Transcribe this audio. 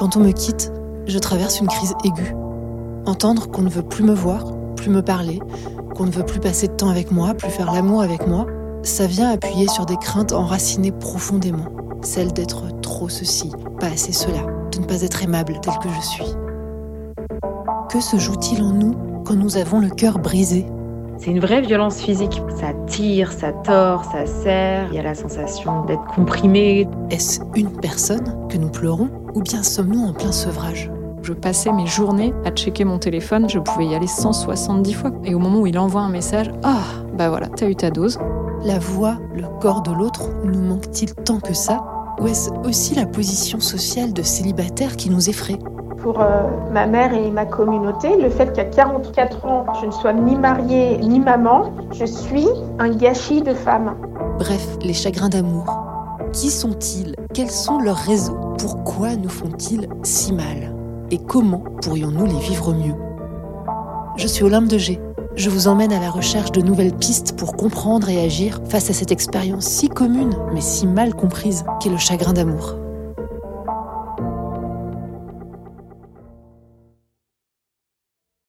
Quand on me quitte, je traverse une crise aiguë. Entendre qu'on ne veut plus me voir, plus me parler, qu'on ne veut plus passer de temps avec moi, plus faire l'amour avec moi, ça vient appuyer sur des craintes enracinées profondément. Celle d'être trop ceci, pas assez cela, de ne pas être aimable tel que je suis. Que se joue-t-il en nous quand nous avons le cœur brisé? C'est une vraie violence physique. Ça tire, ça tord, ça serre. Il y a la sensation d'être comprimé. Est-ce une personne que nous pleurons ou bien sommes-nous en plein sevrage? Je passais mes journées à checker mon téléphone, je pouvais y aller 170 fois. Et au moment où il envoie un message, ah, bah voilà, t'as eu ta dose. La voix, le corps de l'autre, nous manque-t-il tant que ça? Ou est-ce aussi la position sociale de célibataire qui nous effraie? Pour euh, ma mère et ma communauté, le fait qu'à 44 ans, je ne sois ni mariée ni maman, je suis un gâchis de femme. Bref, les chagrins d'amour. Qui sont-ils? Quels sont leurs réseaux? Pourquoi nous font-ils si mal? Et comment pourrions-nous les vivre mieux? Je suis Olympe de G. Je vous emmène à la recherche de nouvelles pistes pour comprendre et agir face à cette expérience si commune mais si mal comprise qu'est le chagrin d'amour.